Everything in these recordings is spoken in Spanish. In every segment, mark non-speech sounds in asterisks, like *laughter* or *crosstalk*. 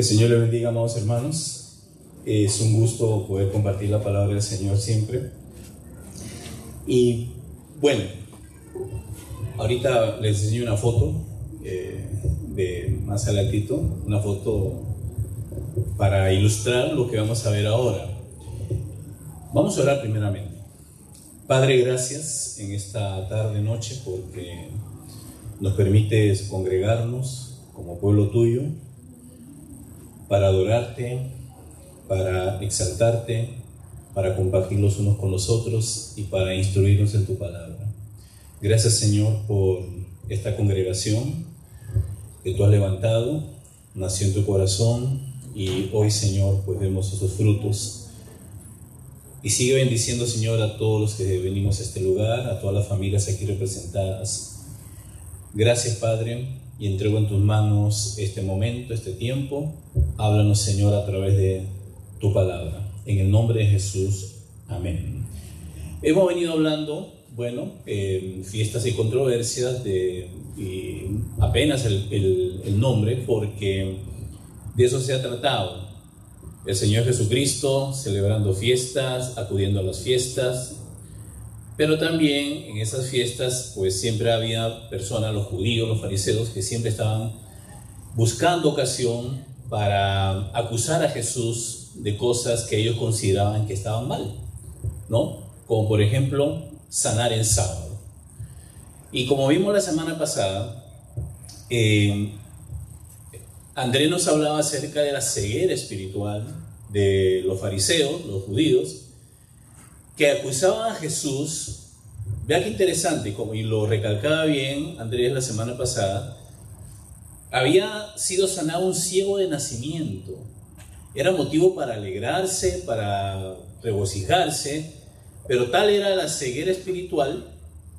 el Señor le bendiga, amados hermanos. Es un gusto poder compartir la palabra del Señor siempre. Y bueno, ahorita les enseño una foto eh, de más adelantito, una foto para ilustrar lo que vamos a ver ahora. Vamos a orar primeramente. Padre, gracias en esta tarde noche porque nos permites congregarnos como pueblo tuyo para adorarte, para exaltarte, para compartir los unos con los otros y para instruirnos en tu palabra. Gracias Señor por esta congregación que tú has levantado, nació en tu corazón y hoy Señor pues vemos esos frutos. Y sigue bendiciendo Señor a todos los que venimos a este lugar, a todas las familias aquí representadas. Gracias Padre y entrego en tus manos este momento, este tiempo. Háblanos, Señor, a través de tu palabra. En el nombre de Jesús. Amén. Hemos venido hablando, bueno, fiestas y controversias de apenas el, el nombre, porque de eso se ha tratado. El Señor Jesucristo celebrando fiestas, acudiendo a las fiestas, pero también en esas fiestas, pues siempre había personas, los judíos, los fariseos, que siempre estaban buscando ocasión para acusar a Jesús de cosas que ellos consideraban que estaban mal, ¿no? Como por ejemplo, sanar en sábado. Y como vimos la semana pasada, eh, Andrés nos hablaba acerca de la ceguera espiritual de los fariseos, los judíos, que acusaban a Jesús, vea qué interesante, como y lo recalcaba bien Andrés la semana pasada, había sido sanado un ciego de nacimiento. Era motivo para alegrarse, para regocijarse, pero tal era la ceguera espiritual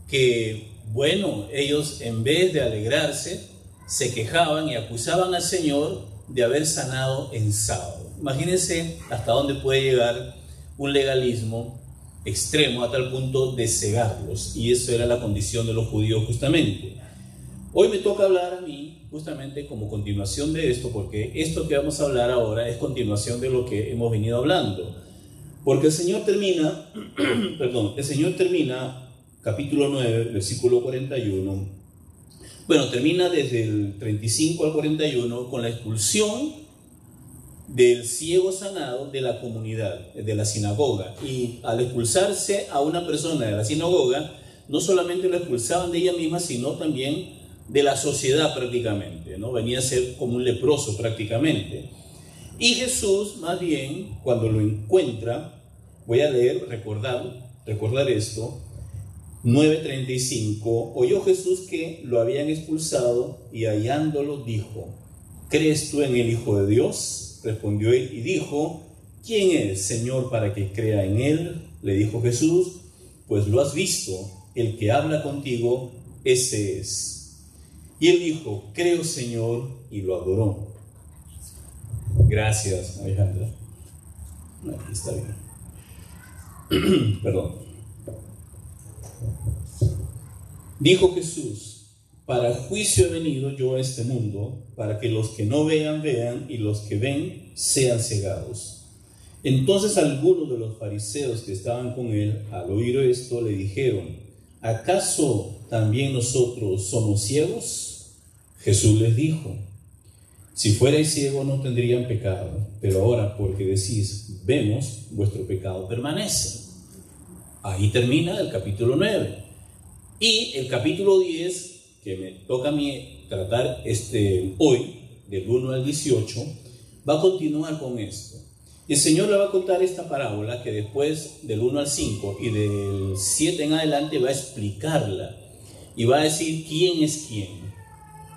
que, bueno, ellos en vez de alegrarse, se quejaban y acusaban al Señor de haber sanado en sábado. Imagínense hasta dónde puede llegar un legalismo extremo a tal punto de cegarlos. Y eso era la condición de los judíos justamente. Hoy me toca hablar a mí justamente como continuación de esto, porque esto que vamos a hablar ahora es continuación de lo que hemos venido hablando. Porque el Señor termina, *clears throat* perdón, el Señor termina capítulo 9, versículo 41. Bueno, termina desde el 35 al 41 con la expulsión del ciego sanado de la comunidad, de la sinagoga. Y al expulsarse a una persona de la sinagoga, no solamente lo expulsaban de ella misma, sino también de la sociedad prácticamente, ¿no? Venía a ser como un leproso prácticamente. Y Jesús, más bien, cuando lo encuentra, voy a leer, recordar, recordar esto, 9:35, oyó Jesús que lo habían expulsado y hallándolo dijo, ¿crees tú en el Hijo de Dios? Respondió él y dijo, ¿quién es, Señor, para que crea en él? Le dijo Jesús, pues lo has visto, el que habla contigo, ese es. Y él dijo, creo, Señor, y lo adoró. Gracias, Alejandra. Aquí está bien. *clears throat* Perdón. Dijo Jesús, para juicio he venido yo a este mundo, para que los que no vean vean y los que ven sean cegados. Entonces algunos de los fariseos que estaban con él, al oír esto, le dijeron, ¿acaso también nosotros somos ciegos? Jesús les dijo, si fuerais ciegos no tendrían pecado, pero ahora porque decís, vemos, vuestro pecado permanece. Ahí termina el capítulo 9. Y el capítulo 10 que me toca a mí tratar este, hoy, del 1 al 18, va a continuar con esto. el Señor le va a contar esta parábola que después del 1 al 5 y del 7 en adelante va a explicarla y va a decir quién es quién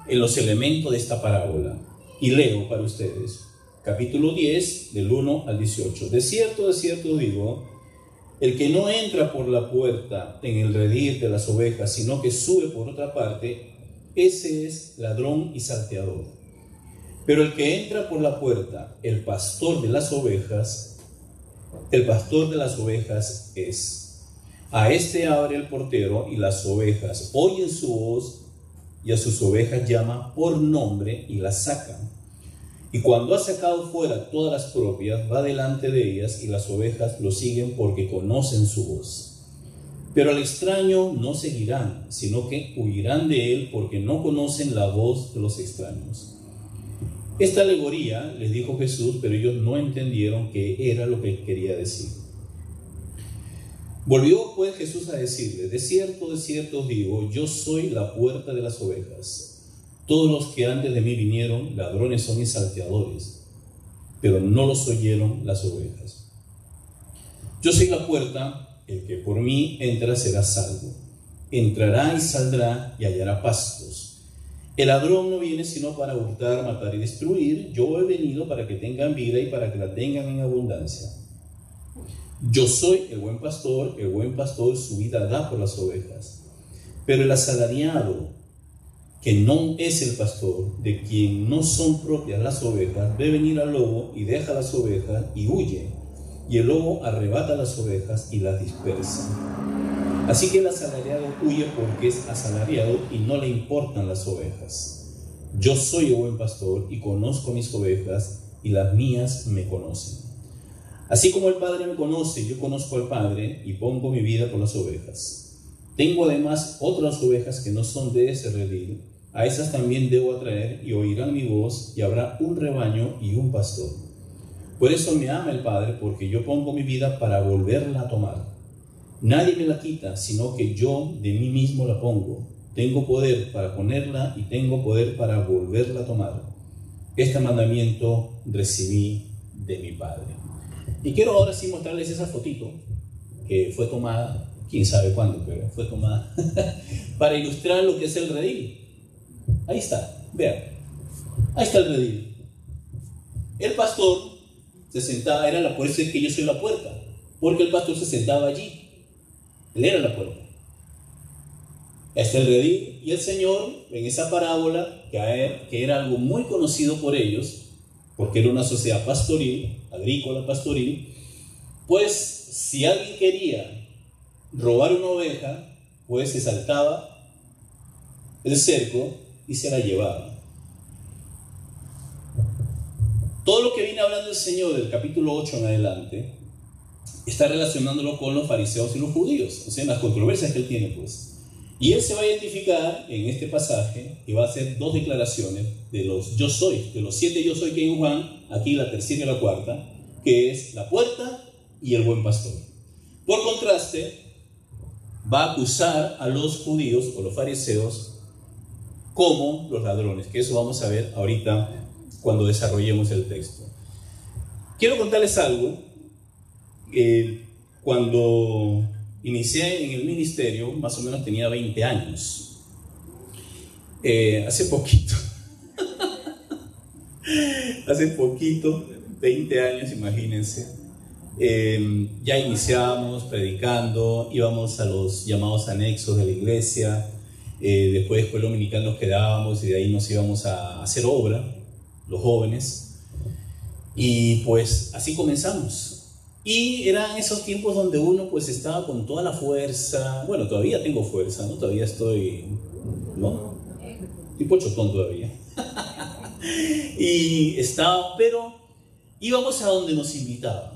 en los elementos de esta parábola. Y leo para ustedes, capítulo 10, del 1 al 18. De cierto, de cierto digo, el que no entra por la puerta en el redil de las ovejas, sino que sube por otra parte, ese es ladrón y salteador. Pero el que entra por la puerta, el pastor de las ovejas, el pastor de las ovejas es. A este abre el portero y las ovejas oyen su voz y a sus ovejas llama por nombre y las saca. Y cuando ha sacado fuera todas las propias, va delante de ellas y las ovejas lo siguen porque conocen su voz. Pero al extraño no seguirán, sino que huirán de él porque no conocen la voz de los extraños. Esta alegoría les dijo Jesús, pero ellos no entendieron qué era lo que quería decir. Volvió pues Jesús a decirle, de cierto, de cierto digo, yo soy la puerta de las ovejas. Todos los que antes de mí vinieron, ladrones son y salteadores, pero no los oyeron las ovejas. Yo soy la puerta, el que por mí entra será salvo. Entrará y saldrá y hallará pastos. El ladrón no viene sino para hurtar, matar y destruir. Yo he venido para que tengan vida y para que la tengan en abundancia. Yo soy el buen pastor, el buen pastor su vida da por las ovejas. Pero el asalariado, que no es el pastor, de quien no son propias las ovejas, ve venir al lobo y deja las ovejas y huye. Y el lobo arrebata las ovejas y las dispersa. Así que el asalariado huye porque es asalariado y no le importan las ovejas. Yo soy el buen pastor y conozco mis ovejas y las mías me conocen. Así como el Padre me conoce, yo conozco al Padre y pongo mi vida por las ovejas. Tengo además otras ovejas que no son de ese redil a esas también debo atraer y oirán mi voz y habrá un rebaño y un pastor. Por eso me ama el Padre, porque yo pongo mi vida para volverla a tomar. Nadie me la quita, sino que yo de mí mismo la pongo. Tengo poder para ponerla y tengo poder para volverla a tomar. Este mandamiento recibí de mi Padre. Y quiero ahora sí mostrarles esa fotito que fue tomada, quién sabe cuándo, pero fue tomada, *laughs* para ilustrar lo que es el redil. Ahí está, vean. Ahí está el redil. El pastor se sentaba, era la, es que yo soy la puerta, porque el pastor se sentaba allí. Él era la puerta. Este el redil y el Señor, en esa parábola, que era algo muy conocido por ellos, porque era una sociedad pastoril, agrícola pastoril, pues si alguien quería robar una oveja, pues se saltaba el cerco y se la llevaban. Todo lo que viene hablando el Señor del capítulo 8 en adelante está relacionándolo con los fariseos y los judíos, o sea, las controversias que él tiene, pues. Y él se va a identificar en este pasaje y va a hacer dos declaraciones de los yo soy, de los siete yo soy que en Juan, aquí la tercera y la cuarta, que es la puerta y el buen pastor. Por contraste, va a acusar a los judíos o los fariseos como los ladrones, que eso vamos a ver ahorita cuando desarrollemos el texto. Quiero contarles algo. cuando inicié en el ministerio, más o menos tenía 20 años. Eh, hace poquito, *laughs* hace poquito, 20 años, imagínense, eh, ya iniciábamos predicando, íbamos a los llamados anexos de la iglesia, eh, después, después dominical nos quedábamos y de ahí nos íbamos a hacer obra, los jóvenes. Y pues así comenzamos. Y eran esos tiempos donde uno pues estaba con toda la fuerza, bueno, todavía tengo fuerza, ¿no? Todavía estoy, ¿no? Tipo chotón todavía. *laughs* y estaba, pero íbamos a donde nos invitaban.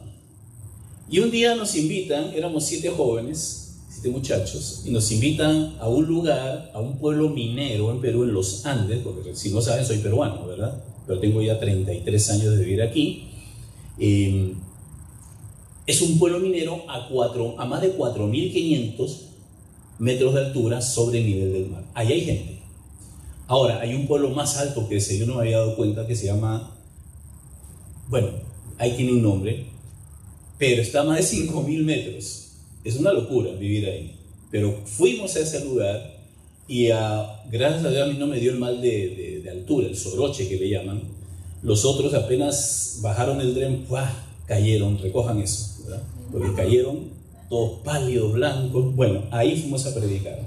Y un día nos invitan, éramos siete jóvenes, siete muchachos, y nos invitan a un lugar, a un pueblo minero en Perú, en los Andes, porque si no saben, soy peruano, ¿verdad? Pero tengo ya 33 años de vivir aquí. Em, es un pueblo minero a, cuatro, a más de 4.500 metros de altura sobre el nivel del mar. Ahí hay gente. Ahora, hay un pueblo más alto que ese, yo no me había dado cuenta, que se llama, bueno, ahí tiene un nombre, pero está a más de 5.000 metros. Es una locura vivir ahí. Pero fuimos a ese lugar y a, gracias a Dios a mí no me dio el mal de, altura, el soroche que le llaman. Los otros apenas bajaron el tren, ¡puah! cayeron, recojan eso, ¿verdad? Porque cayeron todos pálidos, blancos. Bueno, ahí fuimos a predicar.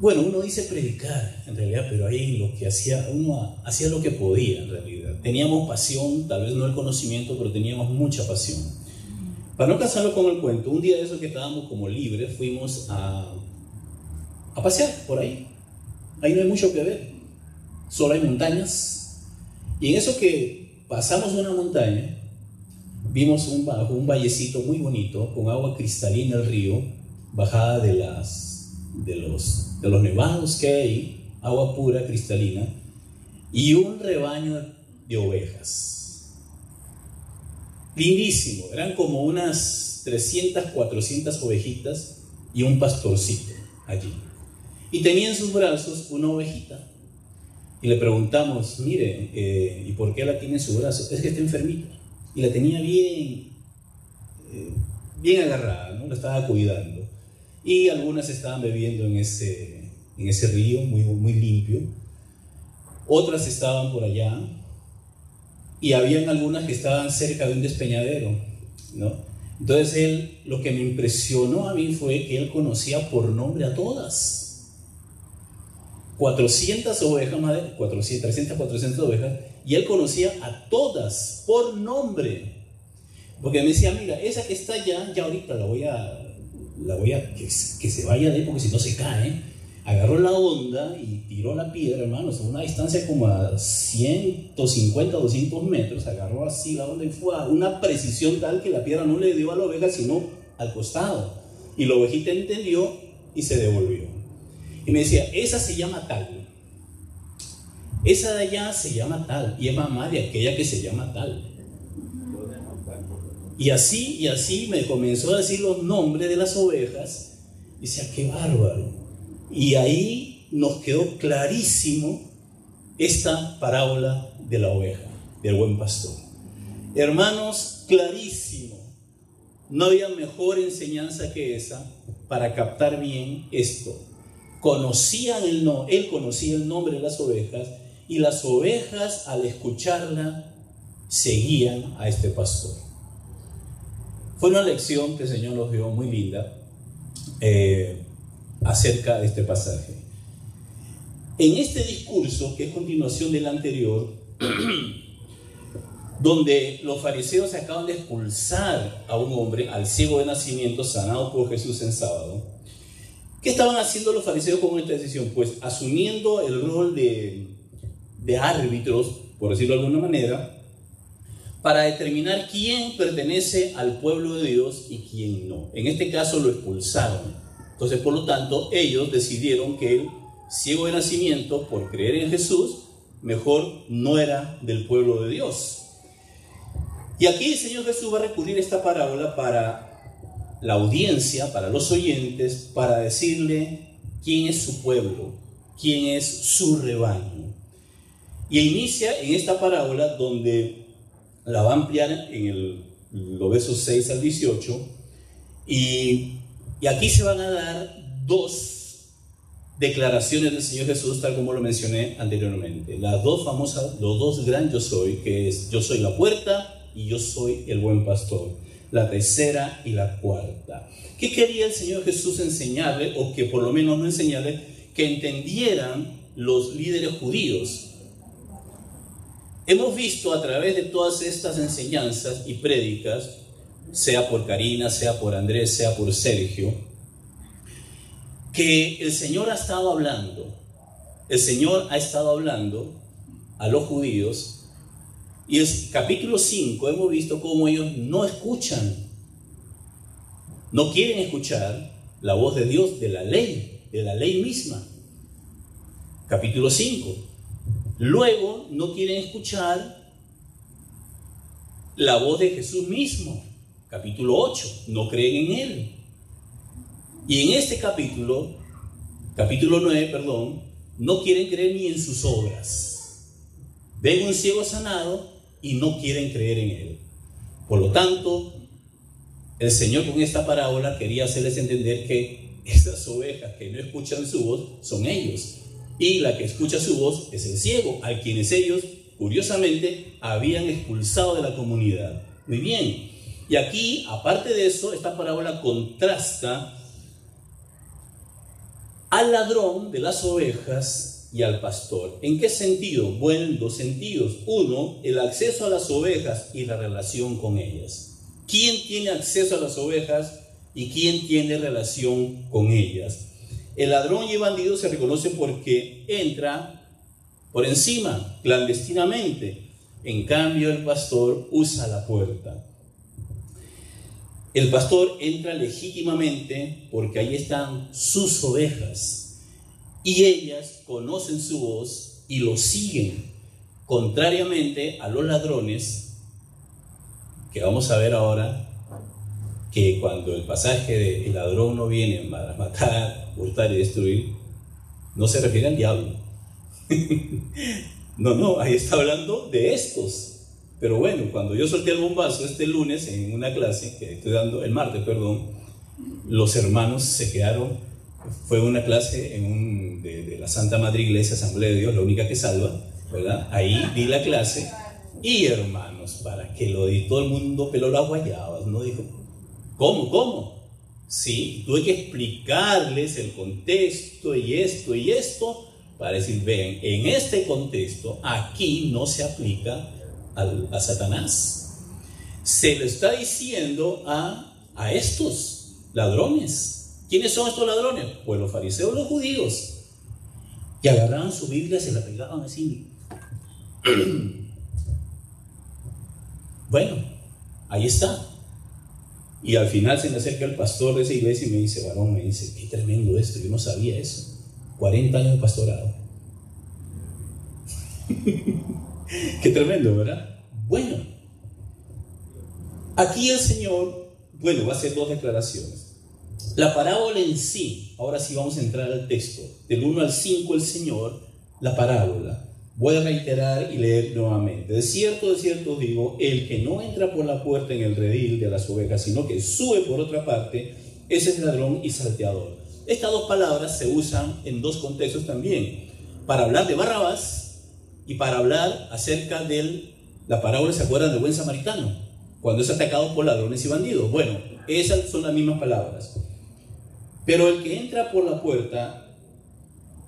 Bueno, uno dice predicar en realidad, pero ahí lo que hacía, uno hacía lo que podía en realidad. Teníamos pasión, tal vez no el conocimiento, pero teníamos mucha pasión. Para no casarlo con el cuento, un día de esos que estábamos como libres, fuimos a, a pasear por ahí. Ahí no hay mucho que ver, solo hay montañas. Y en eso que pasamos una montaña, vimos un, un vallecito muy bonito, con agua cristalina el río, bajada de, las, de, los, de los nevados que hay, agua pura, cristalina, y un rebaño de ovejas lindísimo. Eran como unas 300, 400 ovejitas y un pastorcito allí. Y tenía en sus brazos una ovejita. Y le preguntamos, mire, eh, ¿y por qué la tiene en su brazo? Es que está enfermita. Y la tenía bien, eh, bien agarrada, ¿no? La estaba cuidando. Y algunas estaban bebiendo en ese, en ese río muy, muy limpio. Otras estaban por allá y habían algunas que estaban cerca de un despeñadero, ¿no? Entonces él, lo que me impresionó a mí fue que él conocía por nombre a todas. 400 ovejas, madre, 400, 300, 400 ovejas, y él conocía a todas por nombre. Porque me decía, mira, esa que está allá, ya ahorita la voy a, la voy a, que, que se vaya de ahí porque si no se cae agarró la onda y tiró la piedra, hermanos, a una distancia como a 150, 200 metros, agarró así la onda y fue a una precisión tal que la piedra no le dio a la oveja, sino al costado. Y la ovejita entendió y se devolvió. Y me decía, esa se llama tal. Esa de allá se llama tal. Y es mamá de aquella que se llama tal. Y así, y así me comenzó a decir los nombres de las ovejas. Y decía, qué bárbaro. Y ahí nos quedó clarísimo esta parábola de la oveja, del buen pastor. Hermanos, clarísimo. No había mejor enseñanza que esa para captar bien esto. Conocían el no, él conocía el nombre de las ovejas y las ovejas al escucharla seguían a este pastor. Fue una lección que el Señor nos dio muy linda. Eh, acerca de este pasaje. En este discurso, que es continuación del anterior, *clears throat* donde los fariseos acaban de expulsar a un hombre, al ciego de nacimiento, sanado por Jesús en sábado, ¿qué estaban haciendo los fariseos con esta decisión? Pues asumiendo el rol de, de árbitros, por decirlo de alguna manera, para determinar quién pertenece al pueblo de Dios y quién no. En este caso lo expulsaron. Entonces, por lo tanto, ellos decidieron que el ciego de nacimiento, por creer en Jesús, mejor no era del pueblo de Dios. Y aquí el Señor Jesús va a recurrir esta parábola para la audiencia, para los oyentes, para decirle quién es su pueblo, quién es su rebaño. Y inicia en esta parábola donde la va a ampliar en los versos 6 al 18 y y aquí se van a dar dos declaraciones del Señor Jesús, tal como lo mencioné anteriormente. Las dos famosas, los dos gran yo soy, que es yo soy la puerta y yo soy el buen pastor. La tercera y la cuarta. ¿Qué quería el Señor Jesús enseñarle, o que por lo menos no enseñarle, que entendieran los líderes judíos? Hemos visto a través de todas estas enseñanzas y prédicas sea por Karina, sea por Andrés, sea por Sergio, que el Señor ha estado hablando, el Señor ha estado hablando a los judíos y en capítulo 5 hemos visto cómo ellos no escuchan, no quieren escuchar la voz de Dios, de la ley, de la ley misma. Capítulo 5. Luego no quieren escuchar la voz de Jesús mismo capítulo 8, no creen en Él. Y en este capítulo, capítulo 9, perdón, no quieren creer ni en sus obras. Ven un ciego sanado y no quieren creer en Él. Por lo tanto, el Señor con esta parábola quería hacerles entender que *laughs* esas ovejas que no escuchan su voz son ellos. Y la que escucha su voz es el ciego, a quienes ellos curiosamente, habían expulsado de la comunidad. Muy bien. Y aquí, aparte de eso, esta parábola contrasta al ladrón de las ovejas y al pastor. ¿En qué sentido? Bueno, en dos sentidos. Uno, el acceso a las ovejas y la relación con ellas. ¿Quién tiene acceso a las ovejas y quién tiene relación con ellas? El ladrón y el bandido se reconoce porque entra por encima, clandestinamente. En cambio, el pastor usa la puerta. El pastor entra legítimamente porque ahí están sus ovejas y ellas conocen su voz y lo siguen, contrariamente a los ladrones, que vamos a ver ahora, que cuando el pasaje de el ladrón no viene para matar, hurtar y destruir, no se refiere al diablo. *laughs* no, no, ahí está hablando de estos, pero bueno, cuando yo solté el bombazo este lunes en una clase que estoy dando, el martes, perdón, los hermanos se quedaron, fue una clase en un, de, la Santa Madre Iglesia Asamblea de Dios, la única que salva, ¿verdad? Ahí di la clase y hermanos, para que lo di, todo el mundo peló las guayabas, ¿no? Dijo, ¿cómo, cómo? Sí, tuve que explicarles el contexto y esto y esto para decir, ven, en este contexto aquí no se aplica a, Satanás. Se le está diciendo a, a estos ladrones. ¿Quiénes son estos ladrones? Pues los fariseos, los judíos. Y agarraban su Biblia, se la pegaban así. *clears throat* bueno, ahí está. Y al final se me acerca el pastor de esa iglesia y me dice, varón, me dice, qué tremendo esto, yo no sabía eso. 40 años de pastorado. *laughs* Qué tremendo, ¿verdad? Bueno, aquí el Señor, bueno, va a hacer dos declaraciones. La parábola en sí, ahora sí vamos a entrar al texto, del 1 al 5 el Señor, la parábola. Voy a reiterar y leer nuevamente. De cierto, de cierto digo, el que no entra por la puerta en el redil de las ovejas, sino que sube por otra parte, ese es ladrón y salteador. Estas dos palabras se usan en dos contextos también. Para hablar de Barrabás y para hablar acerca de la parábola, ¿se acuerdan del buen samaritano? Cuando es atacado por ladrones y bandidos. Bueno, esas son las mismas palabras. Pero el que entra por la puerta,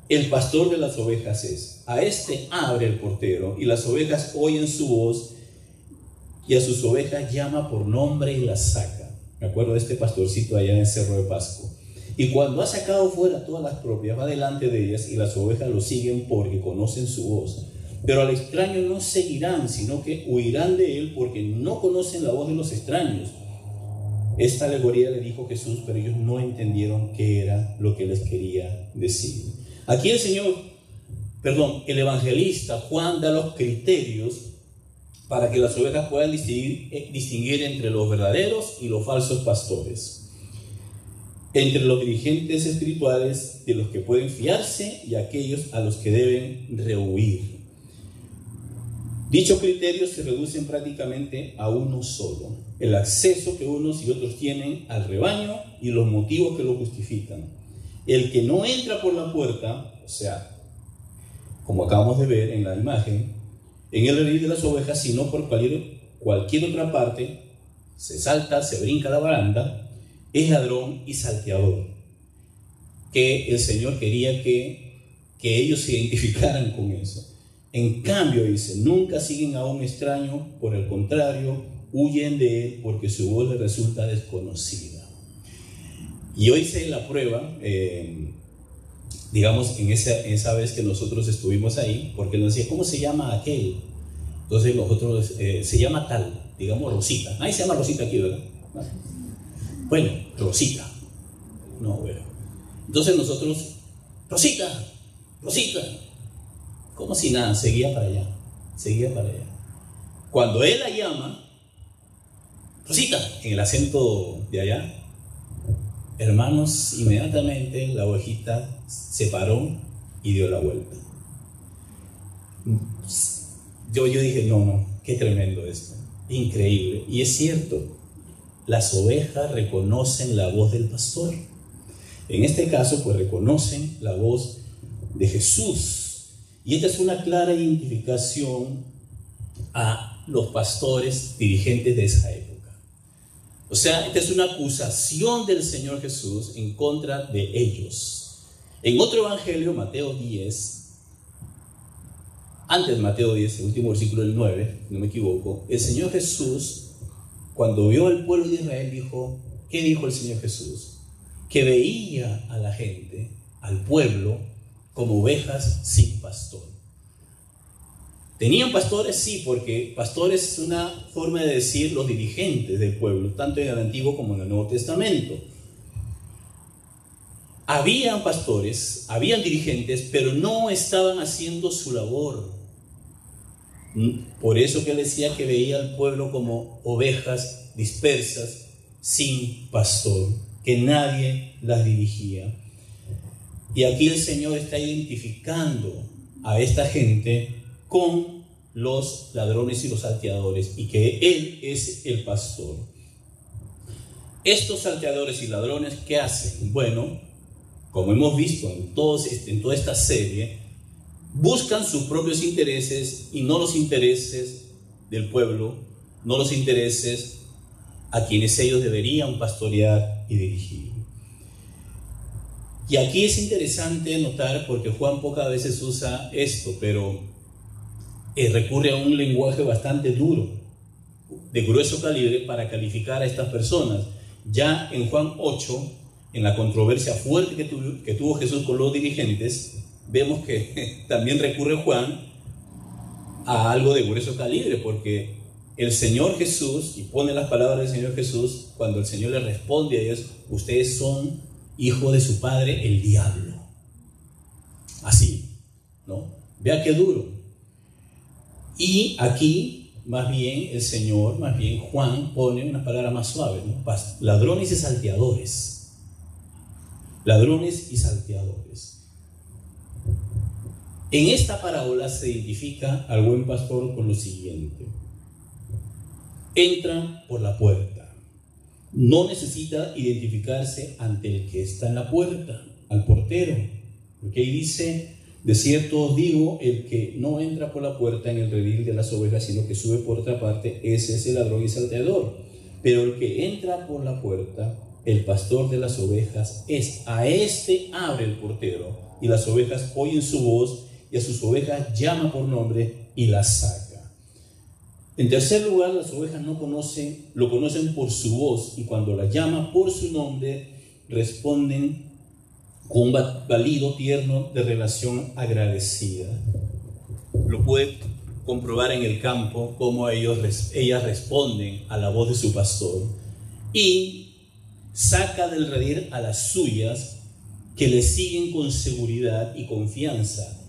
el pastor de las ovejas es. A este abre el portero y las ovejas oyen su voz y a sus ovejas llama por nombre y las saca. Me acuerdo de este pastorcito allá en el Cerro de Pasco. Y cuando ha sacado fuera todas las propias, va delante de ellas y las ovejas lo siguen porque conocen su voz. Pero al extraño no seguirán, sino que huirán de él porque no conocen la voz de los extraños. Esta alegoría le dijo Jesús, pero ellos no entendieron qué era lo que les quería decir. Aquí el Señor, perdón, el evangelista Juan da los criterios para que las ovejas puedan distinguir, eh, distinguir entre los verdaderos y los falsos pastores, entre los dirigentes espirituales de los que pueden fiarse y aquellos a los que deben rehuir. Dichos criterios se reducen prácticamente a uno solo, el acceso que unos y otros tienen al rebaño y los motivos que lo justifican. El que no entra por la puerta, o sea, como acabamos de ver en la imagen, en el redil de las ovejas, sino por cualquier, cualquier otra parte, se salta, se brinca la baranda, es ladrón y salteador. Que el Señor quería que, que ellos se identificaran con eso. En cambio, dice, nunca siguen a un extraño, por el contrario, huyen de él porque su voz les resulta desconocida. Y hoy hice la prueba, eh, digamos, en esa, esa, vez que nosotros estuvimos ahí, porque nos decía, ¿cómo se llama aquel? Entonces nosotros, eh, se llama tal, digamos Rosita. Ahí se llama Rosita aquí, ¿verdad? Bueno, Rosita. No, bueno. Entonces nosotros, Rosita, Rosita, como si nada, seguía para allá, seguía para allá. Cuando él la llama, Rosita, en el acento de allá, hermanos, inmediatamente la ovejita se paró y dio la vuelta. Yo, yo dije, no, no, qué tremendo esto, increíble. Y es cierto, las ovejas reconocen la voz del pastor. En este caso, pues reconocen la voz de Jesús y esta es una clara identificación a los pastores dirigentes de esa época. O sea, esta es una acusación del Señor Jesús en contra de ellos. En otro evangelio, Mateo 10, antes de Mateo 10, el último versículo del 9, no me equivoco, el Señor Jesús, cuando vio al pueblo de Israel, dijo, ¿qué dijo el Señor Jesús? Que veía a la gente, al pueblo, como ovejas sin pastor. ¿Tenían pastores? Sí, porque pastores es una forma de decir los dirigentes del pueblo, tanto en el Antiguo como en el Nuevo Testamento. Habían pastores, habían dirigentes, pero no estaban haciendo su labor. Por eso que él decía que veía al pueblo como ovejas dispersas, sin pastor, que nadie las dirigía. Y aquí el Señor está identificando a esta gente con los ladrones y los salteadores y que Él es el pastor. Estos salteadores y ladrones, ¿qué hacen? Bueno, como hemos visto en, todos, en toda esta serie, buscan sus propios intereses y no los intereses del pueblo, no los intereses a quienes ellos deberían pastorear y dirigir. Y aquí es interesante notar, porque Juan pocas veces usa esto, pero eh, recurre a un lenguaje bastante duro, de grueso calibre, para calificar a estas personas. Ya en Juan 8, en la controversia fuerte que, que tuvo Jesús con los dirigentes, vemos que *laughs* también recurre Juan a algo de grueso calibre, porque el Señor Jesús, y pone las palabras del Señor Jesús, cuando el Señor le responde a ellos, ustedes son hijos de su padre, el diablo. Así, ¿no? Vea qué duro. Y aquí, más bien, el Señor, más bien Juan pone una palabra más suave, ladrones y salteadores. Ladrones y salteadores. En esta parábola se identifica al buen pastor con lo siguiente. Entra por la puerta. No necesita identificarse ante el que está en la puerta, al portero. Porque ahí dice, de cierto digo, el que no entra por la puerta en el redil de las ovejas, sino que sube por otra parte, ese es el ladrón y salteador. Pero el que entra por la puerta, el pastor de las ovejas, es a este abre el portero, y las ovejas oyen su voz, y a sus ovejas llama por nombre y las saca. En tercer lugar, las ovejas no lo conocen por su voz, y cuando las llama por su nombre, responden con un valido tierno de relación agradecida. Lo puede comprobar en el campo cómo ellas responden a la voz de su pastor y saca del redil a las suyas que le siguen con seguridad y confianza.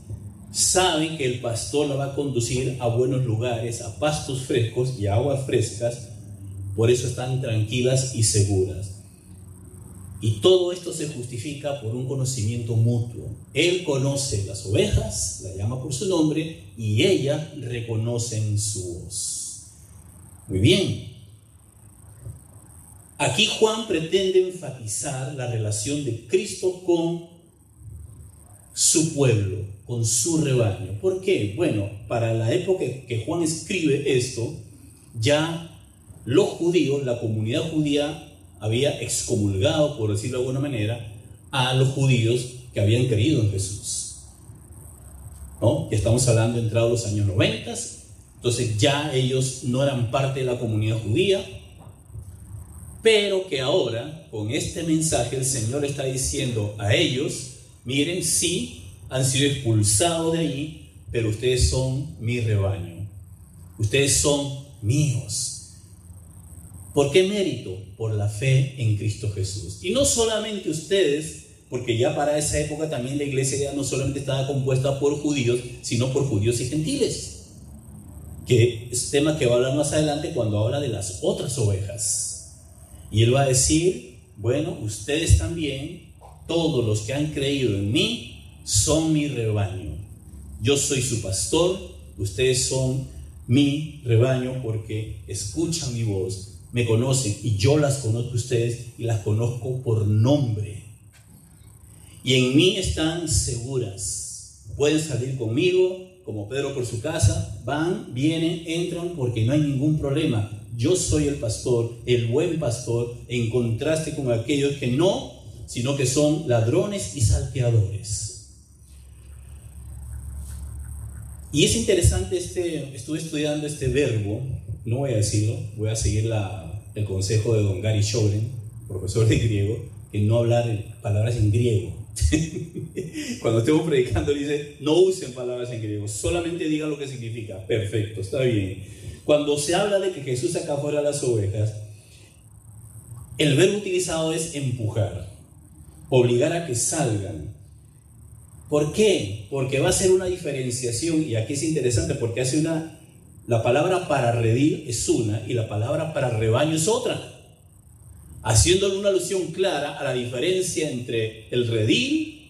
Saben que el pastor la va a conducir a buenos lugares, a pastos frescos y aguas frescas, por eso están tranquilas y seguras. Y todo esto se justifica por un conocimiento mutuo. Él conoce las ovejas, la llama por su nombre, y ellas reconocen su voz. Muy bien. Aquí Juan pretende enfatizar la relación de Cristo con su pueblo, con su rebaño. ¿Por qué? Bueno, para la época que Juan escribe esto, ya los judíos, la comunidad judía, había excomulgado, por decirlo de alguna manera, a los judíos que habían creído en Jesús. ¿No? estamos hablando entrados los años 90, entonces ya ellos no eran parte de la comunidad judía, pero que ahora con este mensaje el Señor está diciendo a ellos, miren, sí, han sido expulsados de allí, pero ustedes son mi rebaño, ustedes son míos. ¿Por qué mérito? Por la fe en Cristo Jesús. Y no solamente ustedes, porque ya para esa época también la iglesia ya no solamente estaba compuesta por judíos, sino por judíos y gentiles. Que es tema que va a hablar más adelante cuando habla de las otras ovejas. Y él va a decir, bueno, ustedes también, todos los que han creído en mí, son mi rebaño. Yo soy su pastor, ustedes son mi rebaño porque escuchan mi voz me conocen y yo las conozco ustedes y las conozco por nombre. Y en mí están seguras. Pueden salir conmigo como Pedro por su casa, van, vienen, entran porque no hay ningún problema. Yo soy el pastor, el buen pastor, en contraste con aquellos que no, sino que son ladrones y salteadores. Y es interesante, este, estuve estudiando este verbo, no voy a decirlo, voy a seguir el consejo de don Gary Shobren, profesor de griego, que no hablar palabras en griego. *laughs* Cuando estemos predicando, dice, no usen palabras en griego, solamente digan lo que significa. Perfecto, está bien. Cuando se habla de que Jesús saca fuera las ovejas, el verbo utilizado es empujar, obligar a que salgan. ¿Por qué? Porque va a ser una diferenciación, y aquí es interesante porque hace una, la palabra para redil es una y la palabra para rebaño es otra, haciéndole una alusión clara a la diferencia entre el redil,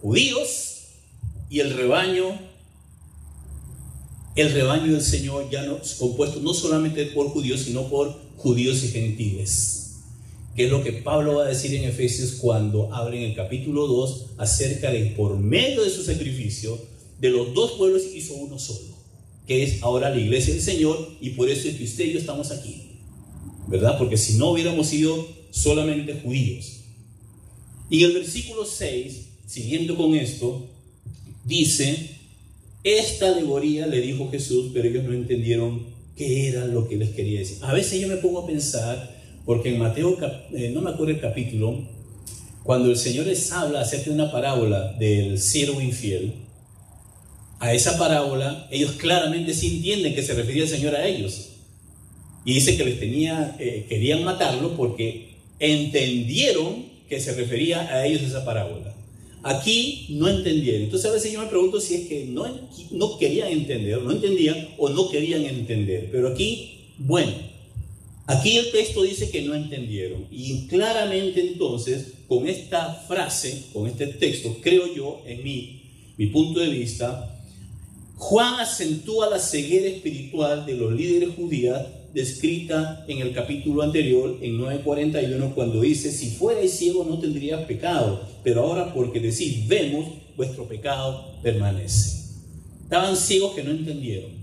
judíos, y el rebaño, el rebaño del Señor ya no es compuesto no solamente por judíos, sino por judíos y gentiles que es lo que Pablo va a decir en Efesios cuando habla en el capítulo 2 acerca de por medio de su sacrificio, de los dos pueblos hizo uno solo, que es ahora la iglesia del Señor, y por eso es que usted y yo estamos aquí, ¿verdad? Porque si no hubiéramos sido solamente judíos. Y el versículo 6, siguiendo con esto, dice, esta alegoría le dijo Jesús, pero ellos no entendieron qué era lo que les quería decir. A veces yo me pongo a pensar, porque en Mateo, eh, no me acuerdo el capítulo, cuando el Señor les habla acerca de una parábola del siervo infiel, a esa parábola ellos claramente sí entienden que se refería el Señor a ellos. Y dice que les tenía, eh, querían matarlo porque entendieron que se refería a ellos esa parábola. Aquí no entendieron. Entonces a veces yo me pregunto si es que no, no querían entender, no entendían o no querían entender. Pero aquí, bueno, Aquí el texto dice que no entendieron. Y claramente entonces, con esta frase, con este texto, creo yo, en mi, mi punto de vista, Juan acentúa la ceguera espiritual de los líderes judías descrita en el capítulo anterior, en 9.41, cuando dice, si fuerais ciego no tendrías pecado, pero ahora porque decís, vemos, vuestro pecado permanece. Estaban ciegos que no entendieron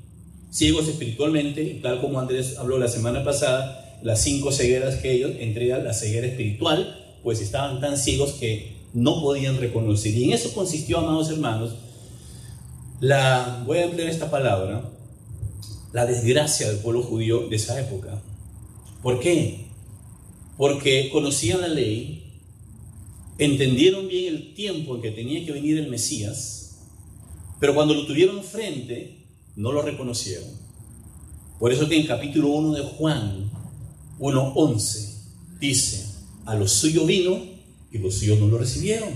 ciegos espiritualmente, tal como Andrés habló la semana pasada, las cinco cegueras que ellos entregan, la ceguera espiritual, pues estaban tan ciegos que no podían reconocer. Y en eso consistió, amados hermanos, la, voy a emplear esta palabra, la desgracia del pueblo judío de esa época. ¿Por qué? Porque conocían la ley, entendieron bien el tiempo en que tenía que venir el Mesías, pero cuando lo tuvieron frente, no lo reconocieron. Por eso que en capítulo 1 de Juan 1.11 dice, a los suyos vino y los suyos no lo recibieron.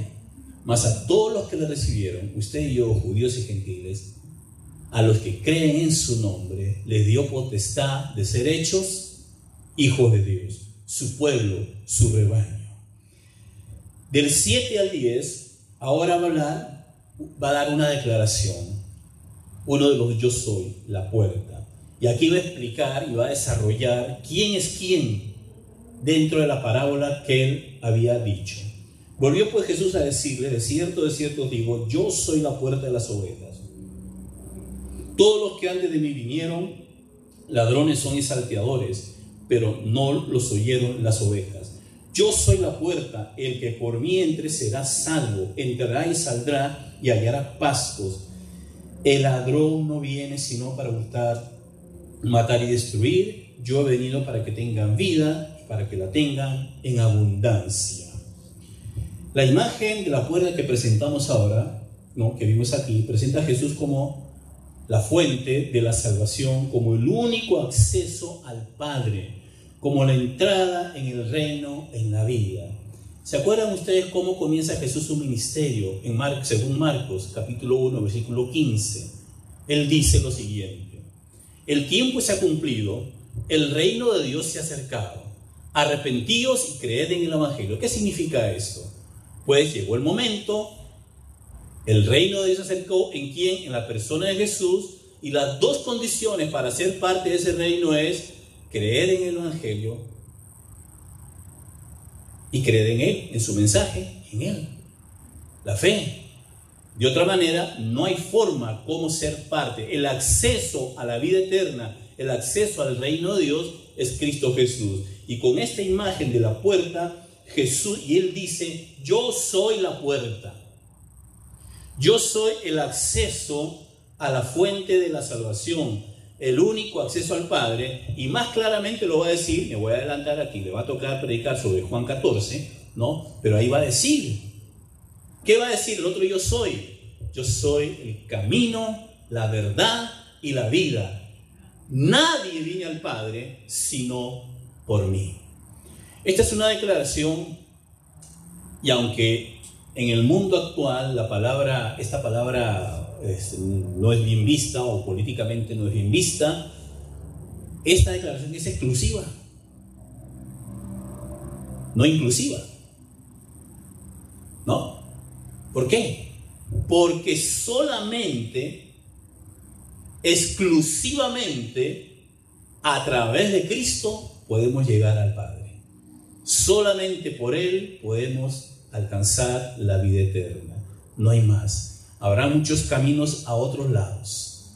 Mas a todos los que le recibieron, usted y yo, judíos y gentiles, a los que creen en su nombre, les dio potestad de ser hechos hijos de Dios, su pueblo, su rebaño. Del 7 al 10, ahora va a, hablar, va a dar una declaración uno de los yo soy, la puerta. Y aquí va a explicar y va a desarrollar quién es quién dentro de la parábola que él había dicho. Volvió pues Jesús a decirle, de cierto, de cierto digo, yo soy la puerta de las ovejas. Todos los que antes de mí vinieron, ladrones son y salteadores, pero no los oyeron las ovejas. Yo soy la puerta, el que por mí entre será salvo, entrará y saldrá y hallará pastos el ladrón no viene sino para gustar, matar y destruir. Yo he venido para que tengan vida para que la tengan en abundancia. La imagen de la puerta que presentamos ahora, ¿no? que vimos aquí, presenta a Jesús como la fuente de la salvación, como el único acceso al Padre, como la entrada en el reino, en la vida. ¿Se acuerdan ustedes cómo comienza Jesús su ministerio en según Marcos capítulo 1 versículo 15? Él dice lo siguiente, el tiempo se ha cumplido, el reino de Dios se ha acercado, arrepentíos y creed en el Evangelio. ¿Qué significa esto? Pues llegó el momento, el reino de Dios se acercó en quién? En la persona de Jesús y las dos condiciones para ser parte de ese reino es creer en el Evangelio y creer en Él, en su mensaje, en Él. La fe. De otra manera, no hay forma como ser parte. El acceso a la vida eterna, el acceso al reino de Dios es Cristo Jesús. Y con esta imagen de la puerta, Jesús, y él dice, yo soy la puerta. Yo soy el acceso a la fuente de la salvación, el único acceso al Padre, y más claramente lo va a decir, me voy a adelantar aquí, le va a tocar predicar sobre Juan 14, ¿no? Pero ahí va a decir, ¿Qué va a decir el otro yo soy? Yo soy el camino, la verdad y la vida. Nadie viene al Padre sino por mí. Esta es una declaración y aunque en el mundo actual la palabra, esta palabra no es bien vista o políticamente no es bien vista, esta declaración es exclusiva, no inclusiva. ¿No? ¿Por qué? Porque solamente, exclusivamente, a través de Cristo podemos llegar al Padre. Solamente por Él podemos alcanzar la vida eterna. No hay más. Habrá muchos caminos a otros lados.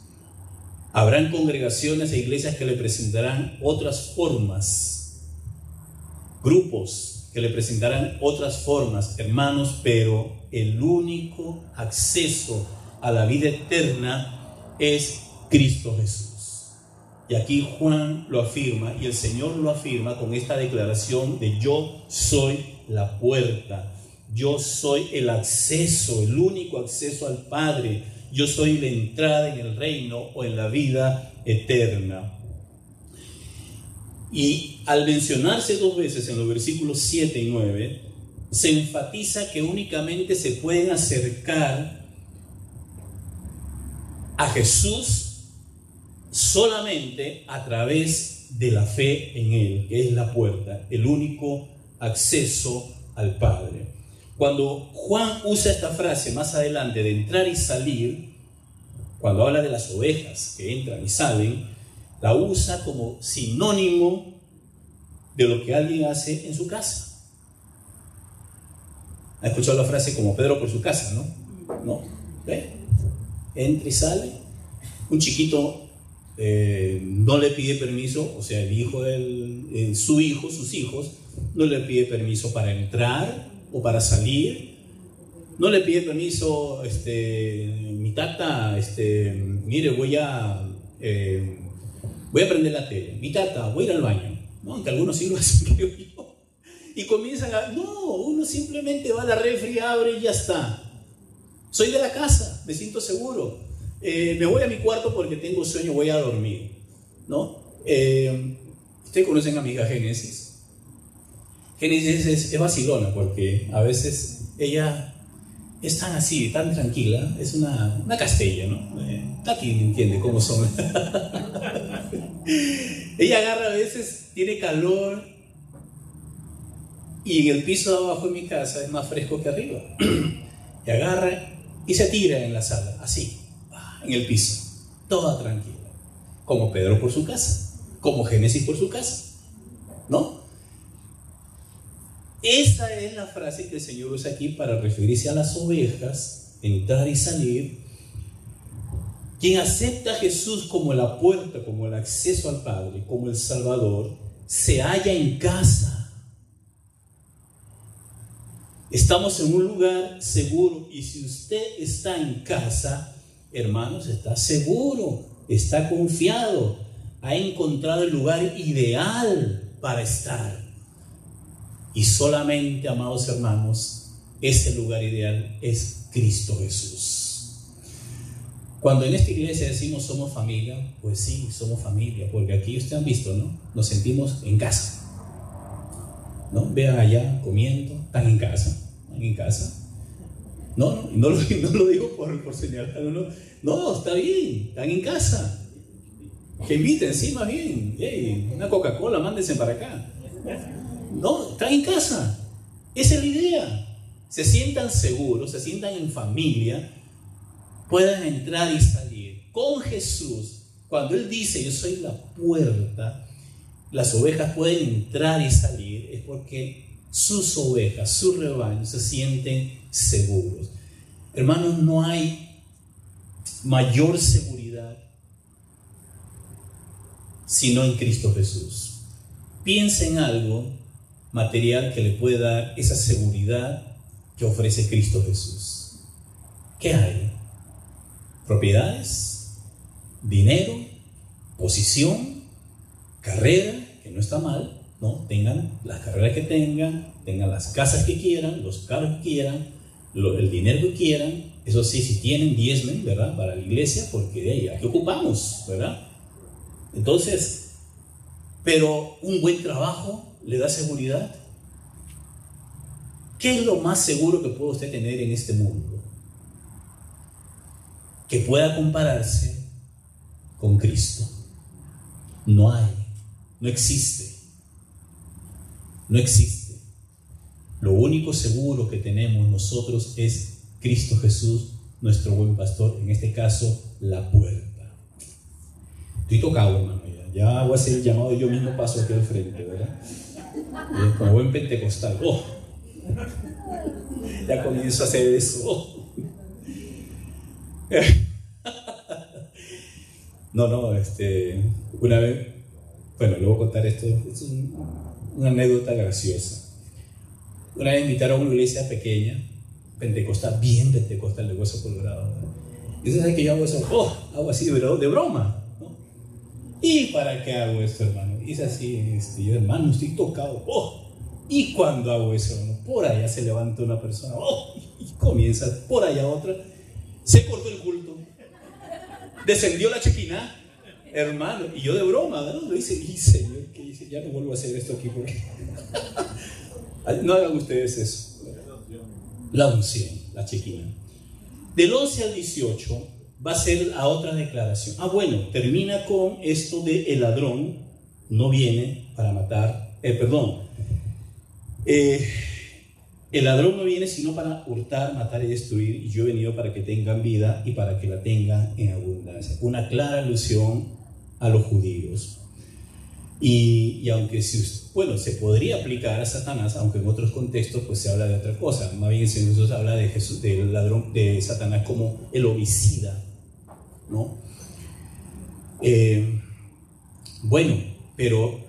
Habrán congregaciones e iglesias que le presentarán otras formas, grupos que le presentarán otras formas, hermanos, pero el único acceso a la vida eterna es Cristo Jesús. Y aquí Juan lo afirma y el Señor lo afirma con esta declaración de yo soy la puerta, yo soy el acceso, el único acceso al Padre, yo soy la entrada en el reino o en la vida eterna. Y al mencionarse dos veces en los versículos 7 y 9, se enfatiza que únicamente se pueden acercar a Jesús solamente a través de la fe en Él, que es la puerta, el único acceso al Padre. Cuando Juan usa esta frase más adelante de entrar y salir, cuando habla de las ovejas que entran y salen, la usa como sinónimo de lo que alguien hace en su casa. ¿Ha escuchado la frase como Pedro por su casa, no? ¿No? ¿Ve? Entra y sale. Un chiquito eh, no le pide permiso, o sea, el hijo del, eh, su hijo, sus hijos, no le pide permiso para entrar o para salir. No le pide permiso, este, mi tata, este, mire, voy a, eh, voy a prender la tele. Mi tata, voy a ir al baño. ¿no? Aunque algunos sí lo *laughs* hacen, y comienzan a... No, uno simplemente va a la refri, abre y ya está. Soy de la casa, me siento seguro. Eh, me voy a mi cuarto porque tengo sueño, voy a dormir. ¿No? Eh, Ustedes conocen a mi hija Génesis. Génesis es, vacilona porque a veces ella es tan así, tan tranquila, es una, una castella, ¿no? Eh, entiende cómo son. *laughs* ella agarra a veces, tiene calor y en el piso de abajo de mi casa es más fresco que arriba. *clears throat* y agarra y se tira en la sala, así, en el piso, toda tranquila. Como Pedro por su casa, como Génesis por su casa. ¿No? Esa es la frase que el Señor usa aquí para referirse a las ovejas, entrar y salir. Quien acepta a Jesús como la puerta, como el acceso al Padre, como el Salvador, se halla en casa Estamos en un lugar seguro y si usted está en casa, hermanos, está seguro, está confiado, ha encontrado el lugar ideal para estar. Y solamente, amados hermanos, ese lugar ideal es Cristo Jesús. Cuando en esta iglesia decimos somos familia, pues sí, somos familia, porque aquí ustedes han visto, ¿no? Nos sentimos en casa. ¿no? Vean allá comiendo, están en casa, están en casa. No, no, *laughs* lo, digo por, por señalar, no, no, está bien, están en casa. Que inviten, sí, más bien. una Coca-Cola, mándense para acá. No, están en casa. Esa es la idea. Se sientan seguros, se sientan en familia, puedan entrar y salir con Jesús. Cuando Él dice, yo soy la puerta, las ovejas pueden entrar y salir es porque sus ovejas, su rebaño se sienten seguros. Hermanos, no hay mayor seguridad sino en Cristo Jesús. Piensa en algo material que le pueda dar esa seguridad que ofrece Cristo Jesús. ¿Qué hay? Propiedades, dinero, posición, carrera, que no está mal, ¿no? Tengan las carreras que tengan, tengan las casas que quieran, los carros que quieran, el dinero que quieran. Eso sí, si tienen diezmen, ¿verdad? Para la iglesia, porque de ahí, aquí ocupamos, ¿verdad? Entonces, pero un buen trabajo le da seguridad. ¿Qué es lo más seguro que puede usted tener en este mundo? Que pueda compararse con Cristo. No hay, no existe. No existe. Lo único seguro que tenemos nosotros es Cristo Jesús, nuestro buen pastor, en este caso, la puerta. Estoy tocado, hermano, ya. Ya voy a hacer el llamado yo mismo paso aquí al frente, ¿verdad? Como buen pentecostal. Oh. Ya comienzo a hacer eso. No, no, este, una vez, bueno, a contar esto, es una anécdota graciosa. Una vez invitaron a una iglesia pequeña, pentecostal, bien pentecostal de hueso colorado. Y entonces que yo hago eso, oh, hago así de broma. ¿Y para qué hago esto, hermano? Y es así, este, yo, hermano, estoy tocado. Oh, ¿Y cuando hago eso, hermano? Por allá se levanta una persona, oh, y comienza, por allá otra. Se cortó el culto. Descendió la chequina, hermano. Y yo de broma, ¿no? Lo hice, y señor, ¿qué hice? Ya no vuelvo a hacer esto aquí porque. *laughs* no hagan ustedes eso. La unción, la chequina. Del 11 al 18 va a ser a otra declaración. Ah, bueno, termina con esto de el ladrón no viene para matar, eh, perdón, eh, el ladrón no viene sino para hurtar, matar y destruir, y yo he venido para que tengan vida y para que la tengan en abundancia. Una clara alusión a los judíos. Y, aunque si, bueno, se podría aplicar a Satanás, aunque en otros contextos pues se habla de otra cosa. Más bien Jesús habla de Jesús, del ladrón, de Satanás como el homicida, ¿no? Eh, bueno, pero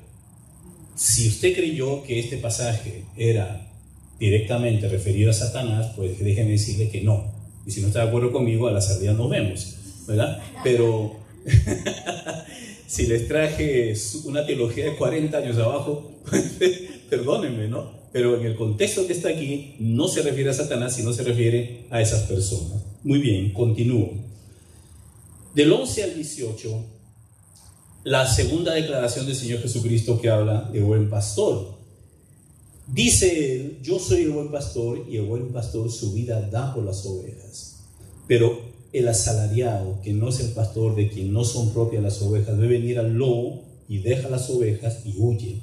si usted creyó que este pasaje era directamente referido a Satanás, pues déjeme decirle que no. Y si no está de acuerdo conmigo, a la salida nos vemos, ¿verdad? Pero *laughs* si les traje una teología de 40 años abajo, *laughs* perdónenme, ¿no? Pero en el contexto que está aquí, no se refiere a Satanás, sino se refiere a esas personas. Muy bien, continúo. Del 11 al 18, la segunda declaración del Señor Jesucristo que habla de buen pastor. Dice él, yo soy el buen pastor y el buen pastor su vida da por las ovejas. Pero el asalariado, que no es el pastor de quien no son propias las ovejas, debe venir al lobo y deja las ovejas y huye.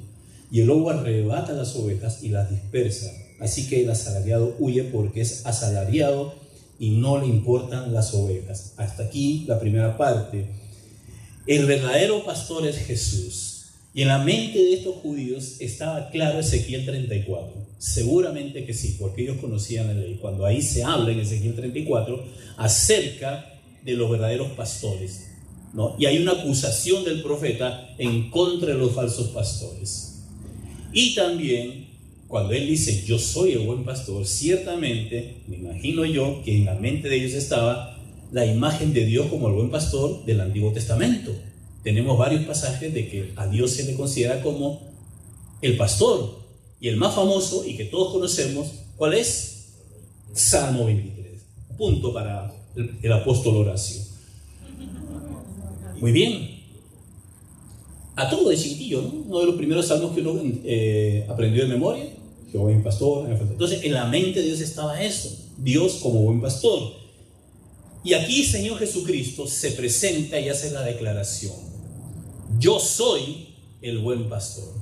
Y el lobo arrebata las ovejas y las dispersa. Así que el asalariado huye porque es asalariado y no le importan las ovejas. Hasta aquí la primera parte. El verdadero pastor es Jesús. Y en la mente de estos judíos estaba claro Ezequiel 34. Seguramente que sí, porque ellos conocían la ley. Cuando ahí se habla en Ezequiel 34 acerca de los verdaderos pastores. ¿no? Y hay una acusación del profeta en contra de los falsos pastores. Y también cuando él dice, yo soy el buen pastor, ciertamente, me imagino yo, que en la mente de ellos estaba la imagen de Dios como el buen pastor del Antiguo Testamento. Tenemos varios pasajes de que a Dios se le considera como el pastor. Y el más famoso y que todos conocemos, ¿cuál es? Salmo 23. Punto para el, apóstol Horacio. Muy bien. A todo de chiquitillo, ¿no? Uno de los primeros salmos que uno eh, aprendió de memoria buen pastor. Entonces, en la mente de Dios estaba eso, Dios como buen pastor. Y aquí Señor Jesucristo se presenta y hace la declaración, yo soy el buen pastor.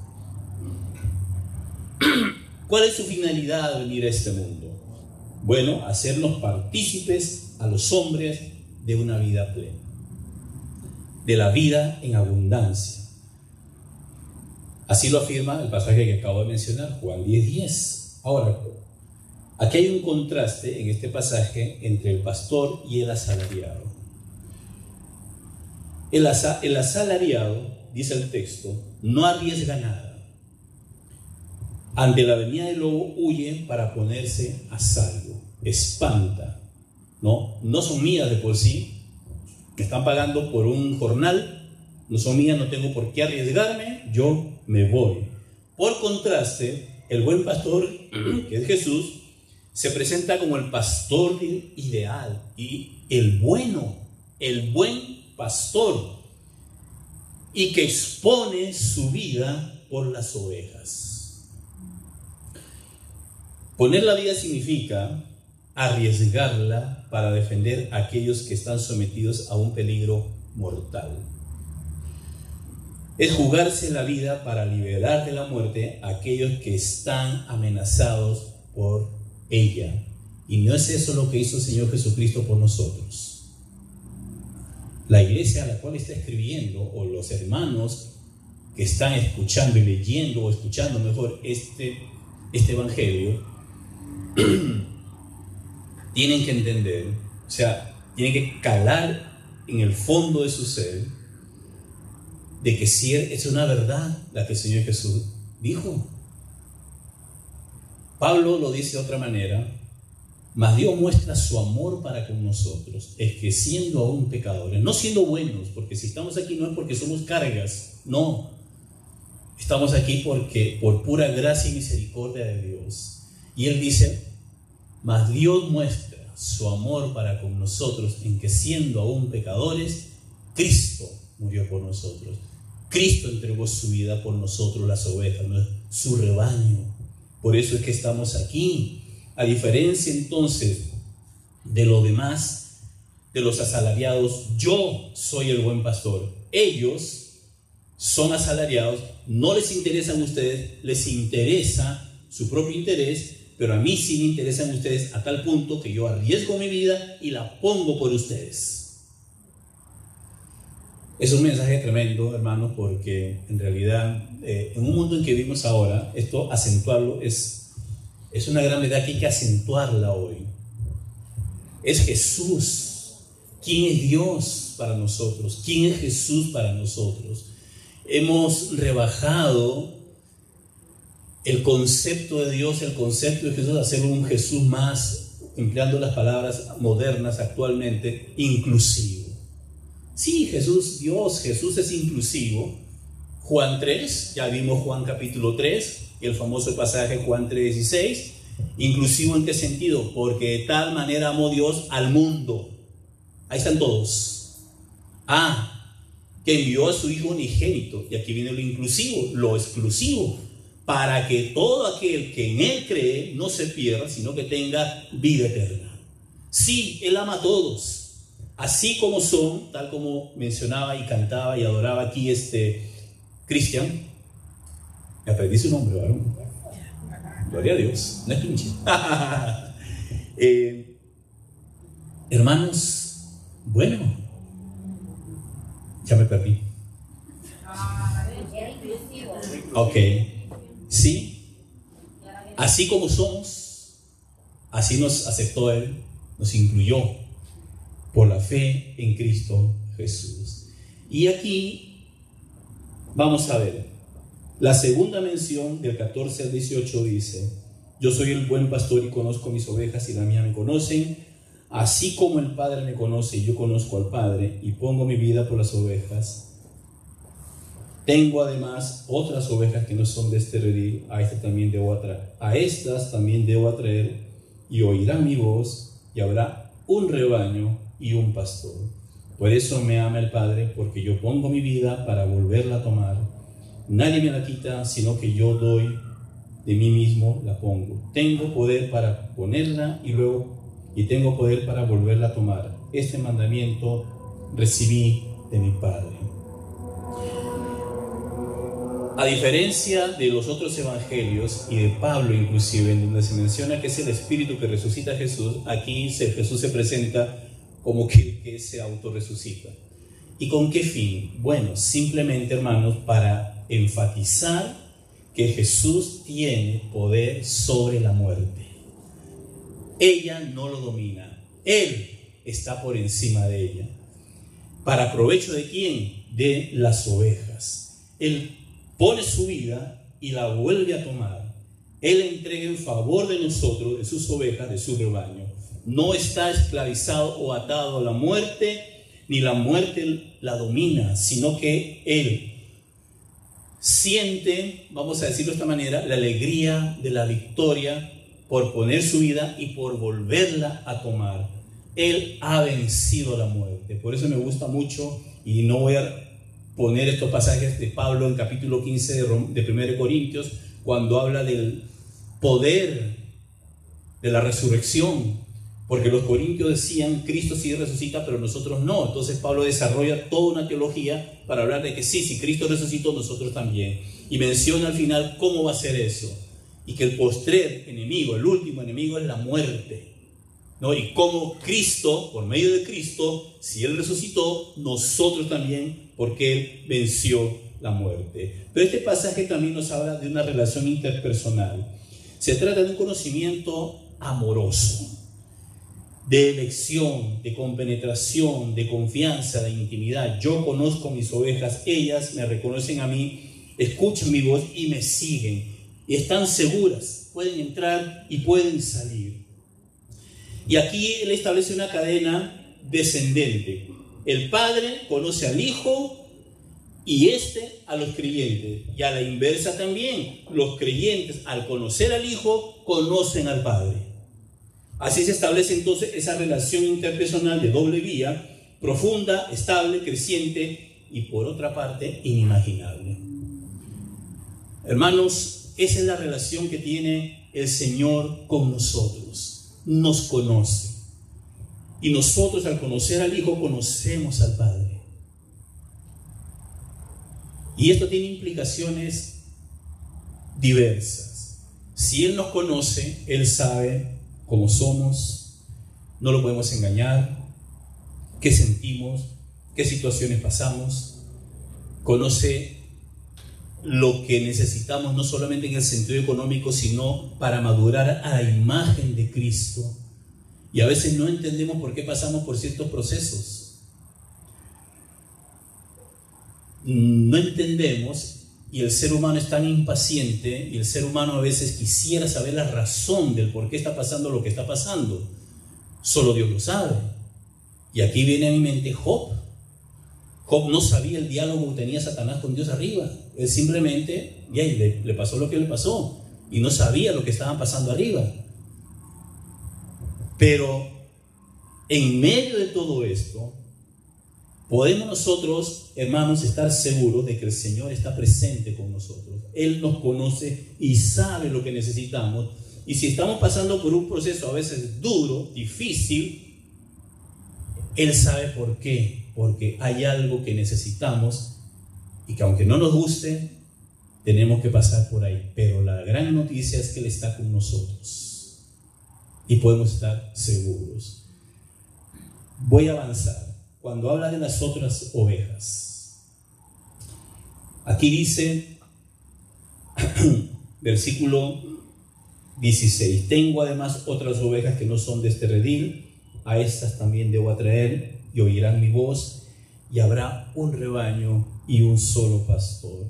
*clears throat* ¿Cuál es su finalidad de venir a este mundo? Bueno, hacernos partícipes a los hombres de una vida plena, de la vida en abundancia Así lo afirma el pasaje que acabo de mencionar, Juan 10:10. Ahora, Aquí hay un contraste en este pasaje entre el pastor y el asalariado. El, el asalariado, dice el texto, no arriesga nada. Ante la venida del lobo huye para ponerse a salvo. Espanta. No, no son mías de por sí. Me están pagando por un jornal. No son mías, no tengo por qué arriesgarme. Yo me voy. Por contraste, el buen pastor, que es Jesús, se presenta como el pastor ideal y el bueno, el buen pastor, y que expone su vida por las ovejas. Poner la vida significa arriesgarla para defender a aquellos que están sometidos a un peligro mortal. Es jugarse la vida para liberar de la muerte a aquellos que están amenazados por ella. Y no es eso lo que hizo el Señor Jesucristo por nosotros. La iglesia a la cual está escribiendo, o los hermanos que están escuchando y leyendo, o escuchando mejor este, este Evangelio, *clears throat* tienen que entender, o sea, tienen que calar en el fondo de su ser, de que si es una verdad la que el Señor Jesús dijo. Pablo lo dice de otra manera, mas Dios muestra su amor para con nosotros, es que siendo aún pecadores, no siendo buenos, porque si estamos aquí no es porque somos cargas, no, estamos aquí porque por pura gracia y misericordia de Dios. Y él dice, mas Dios muestra su amor para con nosotros en que siendo aún pecadores, Cristo murió por nosotros. Cristo entregó su vida por nosotros, las ovejas, su rebaño. Por eso es que estamos aquí. A diferencia entonces de lo demás, de los asalariados, yo soy el buen pastor. Ellos son asalariados, no les interesan ustedes, les interesa su propio interés, pero a mí sí me interesan ustedes a tal punto que yo arriesgo mi vida y la pongo por ustedes. Es un mensaje tremendo, hermanos, porque en realidad, eh, en un mundo en que vivimos ahora, esto acentuarlo es, es una gran verdad que hay que acentuarla hoy. Es Jesús. ¿Quién es Dios para nosotros? ¿Quién es Jesús para nosotros? Hemos rebajado el concepto de Dios, el concepto de Jesús, hacerlo un Jesús más, empleando las palabras modernas actualmente, inclusivo. Sí, Jesús, Dios, Jesús es inclusivo. Juan 3, ya vimos Juan capítulo 3, el famoso pasaje Juan 3:16. Inclusivo en qué sentido? Porque de tal manera amó Dios al mundo. Ahí están todos. Ah, que envió a su Hijo unigénito. Y aquí viene lo inclusivo, lo exclusivo. Para que todo aquel que en Él cree no se pierda, sino que tenga vida eterna. Sí, Él ama a todos así como son, tal como mencionaba y cantaba y adoraba aquí este Cristian. Me aprendí su nombre, ¿verdad? Gloria a Dios, no es. *laughs* Eh, hermanos, bueno, ya me perdí. Ok, sí, así como somos, así nos aceptó Él, nos incluyó por la fe en Cristo Jesús. Y aquí vamos a ver, la segunda mención del 14 al 18 dice, yo soy el buen pastor y conozco mis ovejas y la mía me conocen, así como el Padre me conoce y yo conozco al Padre y pongo mi vida por las ovejas. Tengo además otras ovejas que no son de este redil, a estas también debo atraer, a estas también debo atraer y oirán mi voz y habrá un rebaño y un pastor. Por eso me ama el Padre, porque yo pongo mi vida para volverla a tomar. Nadie me la quita, sino que yo doy de mí mismo, la pongo. Tengo poder para ponerla y luego, y tengo poder para volverla a tomar. Este mandamiento recibí de mi Padre. A diferencia de los otros evangelios y de Pablo inclusive, en donde se menciona que es el Espíritu que resucita a Jesús, aquí Jesús se presenta como que, que se autorresucita. ¿Y con qué fin? Bueno, simplemente, hermanos, para enfatizar que Jesús tiene poder sobre la muerte. Ella no lo domina. Él está por encima de ella. ¿Para provecho de quién? De las ovejas. Él pone su vida y la vuelve a tomar. Él entrega en favor de nosotros, de sus ovejas, de su rebaño. No está esclavizado o atado a la muerte, ni la muerte la domina, sino que Él siente, vamos a decirlo de esta manera, la alegría de la victoria por poner su vida y por volverla a tomar. Él ha vencido la muerte. Por eso me gusta mucho y no voy a poner estos pasajes de Pablo en capítulo 15 de, de 1 Corintios, cuando habla del poder de la resurrección, porque los corintios decían, Cristo sí resucita, pero nosotros no. Entonces Pablo desarrolla toda una teología para hablar de que sí, si Cristo resucitó, nosotros también. Y menciona al final cómo va a ser eso. Y que el postrer enemigo, el último enemigo es la muerte. ¿no? Y cómo Cristo, por medio de Cristo, si Él resucitó, nosotros también, porque Él venció la muerte. Pero este pasaje también nos habla de una relación interpersonal. Se trata de un conocimiento amoroso de elección, de compenetración, de confianza, de intimidad. Yo conozco mis ovejas, ellas me reconocen a mí, escuchan mi voz y me siguen. Y están seguras, pueden entrar y pueden salir. Y aquí él establece una cadena descendente. El Padre conoce al Hijo y este a los creyentes. Y a la inversa también, los creyentes al conocer al Hijo conocen al Padre. Así se establece entonces esa relación interpersonal de doble vía, profunda, estable, creciente y por otra parte inimaginable. Hermanos, esa es la relación que tiene el Señor con nosotros. Nos conoce. Y nosotros al conocer al Hijo conocemos al Padre. Y esto tiene implicaciones diversas. Si Él nos conoce, Él sabe como somos, no lo podemos engañar, qué sentimos, qué situaciones pasamos, conoce lo que necesitamos no solamente en el sentido económico, sino para madurar a la imagen de Cristo. Y a veces no entendemos por qué pasamos por ciertos procesos. No entendemos y el ser humano es tan impaciente y el ser humano a veces quisiera saber la razón del por qué está pasando lo que está pasando. Solo Dios lo sabe. Y aquí viene a mi mente Job. Job no sabía el diálogo que tenía Satanás con Dios arriba. Él simplemente, le, le pasó lo que le pasó. Y no sabía lo que estaba pasando arriba. Pero en medio de todo esto, Podemos nosotros, hermanos, estar seguros de que el Señor está presente con nosotros. Él nos conoce y sabe lo que necesitamos. Y si estamos pasando por un proceso a veces duro, difícil, Él sabe por qué. Porque hay algo que necesitamos y que aunque no nos guste, tenemos que pasar por ahí. Pero la gran noticia es que Él está con nosotros. Y podemos estar seguros. Voy a avanzar cuando habla de las otras ovejas. Aquí dice, *clears throat* versículo 16, tengo además otras ovejas que no son de este redil, a estas también debo atraer y oirán mi voz, y habrá un rebaño y un solo pastor.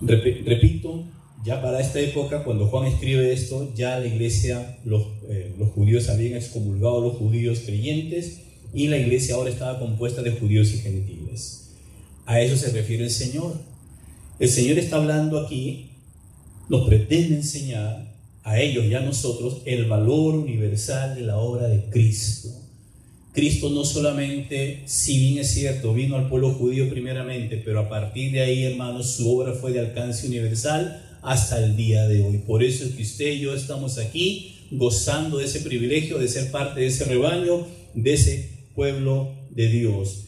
repito, ya para esta época, cuando Juan escribe esto, ya la iglesia, los, eh, los judíos habían excomulgado a los judíos creyentes y la iglesia ahora estaba compuesta de judíos y gentiles. A eso se refiere el Señor. El Señor está hablando aquí, nos pretende enseñar a ellos y a nosotros el valor universal de la obra de Cristo. Cristo no solamente, si bien es cierto, vino al pueblo judío primeramente, pero a partir de ahí, hermanos, su obra fue de alcance universal hasta el día de hoy. Por eso es que usted y yo estamos aquí gozando de ese privilegio de ser parte de ese rebaño, de ese pueblo de Dios.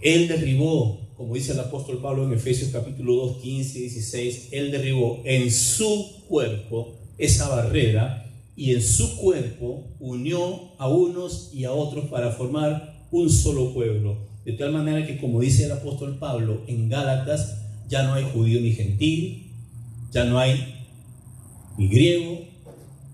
Él derribó, como dice el apóstol Pablo en Efesios capítulo 2, 15 y 16, Él derribó en su cuerpo esa barrera y en su cuerpo unió a unos y a otros para formar un solo pueblo. De tal manera que, como dice el apóstol Pablo en Gálatas, ya no hay judío ni gentil, ya no hay ni griego,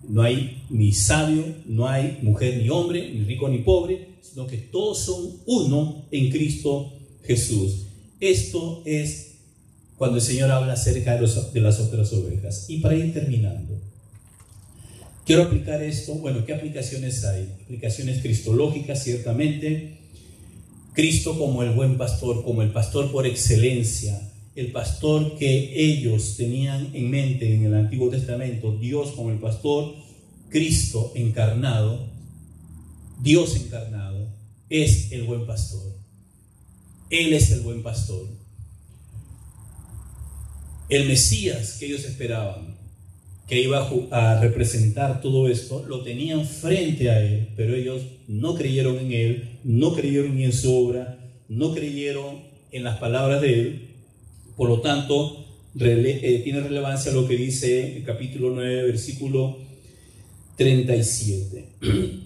no hay ni sabio, no hay mujer ni hombre, ni rico ni pobre, sino que todos son uno en Cristo Jesús. Esto es cuando el Señor habla acerca de, las otras ovejas. Y para ir terminando, quiero aplicar esto. Bueno, ¿qué aplicaciones hay? Aplicaciones cristológicas, ciertamente. Cristo como el buen pastor, como el pastor por excelencia, el pastor que ellos tenían en mente en el Antiguo Testamento, Dios como el pastor, Cristo encarnado, Dios encarnado, es el buen pastor. Él es el buen pastor. El Mesías que ellos esperaban, que iba a representar todo esto, lo tenían frente a él, pero ellos no creyeron en él, no creyeron en su obra, no creyeron en las palabras de él, por lo tanto, eh, tiene relevancia lo que dice el capítulo 9, versículo 37,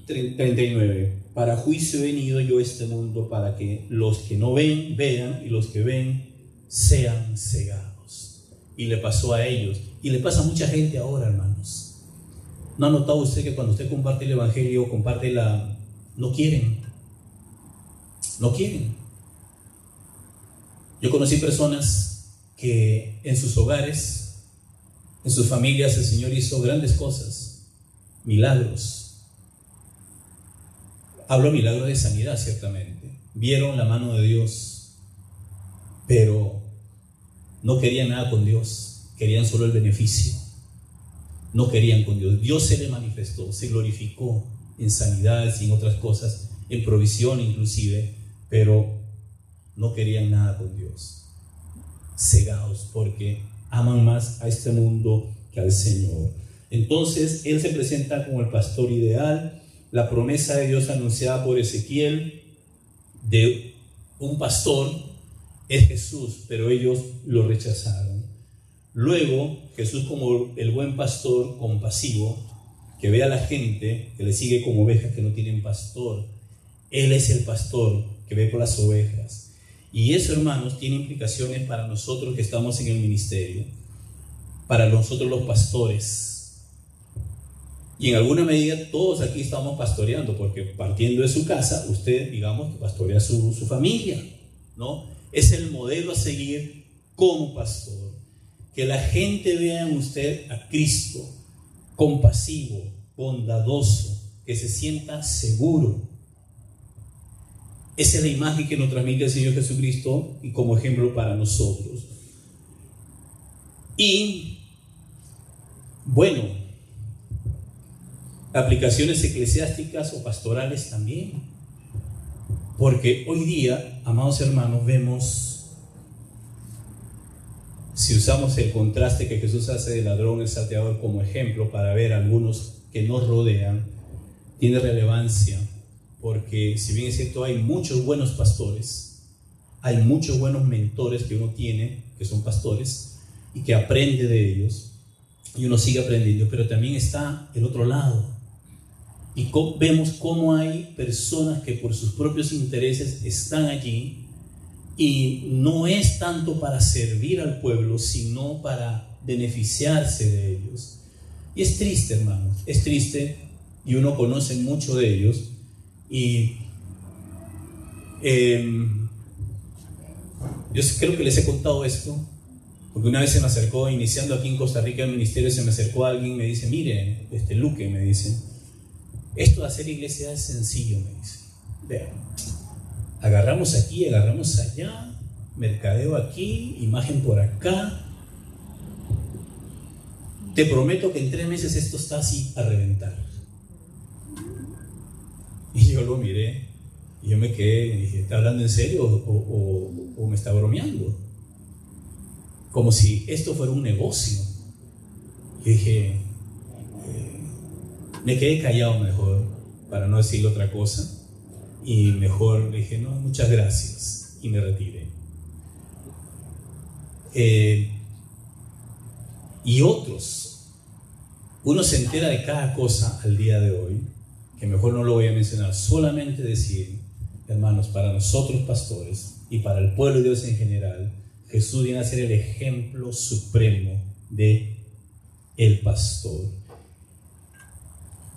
39. *clears throat* Para juicio he venido yo a este mundo para que los que no ven, vean, y los que ven, sean cegados. Y le pasó a ellos. Y le pasa a mucha gente ahora, hermanos. ¿No ha notado usted que cuando usted comparte el Evangelio, comparte la... No quieren. No quieren. Yo conocí personas que en sus hogares, en sus familias, el Señor hizo grandes cosas, milagros. Hablo milagros de sanidad, ciertamente. Vieron la mano de Dios, pero no querían nada con Dios, querían solo el beneficio. No querían con Dios. Dios se le manifestó, se glorificó en sanidades y en otras cosas, en provisión inclusive, pero no querían nada con Dios cegados porque aman más a este mundo que al Señor. Entonces Él se presenta como el pastor ideal, la promesa de Dios anunciada por Ezequiel de un pastor es Jesús, pero ellos lo rechazaron. Luego Jesús como el buen pastor compasivo, que ve a la gente, que le sigue como ovejas que no tienen pastor. Él es el pastor que ve por las ovejas. Y eso, hermanos, tiene implicaciones para nosotros que estamos en el ministerio, para nosotros los pastores. Y en alguna medida todos aquí estamos pastoreando, porque partiendo de su casa, usted, digamos, pastorea su, su familia, ¿no? Es el modelo a seguir como pastor. Que la gente vea en usted a Cristo, compasivo, bondadoso, que se sienta seguro, esa es la imagen que nos transmite el Señor Jesucristo y como ejemplo para nosotros. Y bueno, aplicaciones eclesiásticas o pastorales también. Porque hoy día, amados hermanos, vemos, si usamos el contraste que Jesús hace de ladrón y salteador como ejemplo para ver algunos que nos rodean, tiene relevancia porque si bien es cierto, hay muchos buenos pastores, hay muchos buenos mentores que uno tiene, que son pastores, y que aprende de ellos, y uno sigue aprendiendo, pero también está el otro lado. Y vemos cómo hay personas que por sus propios intereses están allí y no es tanto para servir al pueblo, sino para beneficiarse de ellos. Y es triste, hermanos, es triste, y uno conoce mucho de ellos, y em, yo creo que les he contado esto, porque una vez se me acercó, iniciando aquí en Costa Rica el ministerio, se me acercó alguien y me dice, mire, este Luque, me dice, esto de hacer iglesia es sencillo, me dice. Vean, agarramos aquí, agarramos allá, mercadeo aquí, imagen por acá. Te prometo que en tres meses esto está así a reventar. Y yo lo miré y yo me quedé dije, ¿está hablando en serio o, me está bromeando? Como si esto fuera un negocio. Y dije, eh, me quedé callado mejor para no decirle otra cosa. Y mejor dije, no, muchas gracias. Y me retiré. Eh, y otros, uno se entera de cada cosa al día de hoy que mejor no lo voy a mencionar, solamente decir, hermanos, para nosotros pastores y para el pueblo de Dios en general, Jesús viene a ser el ejemplo supremo de el pastor.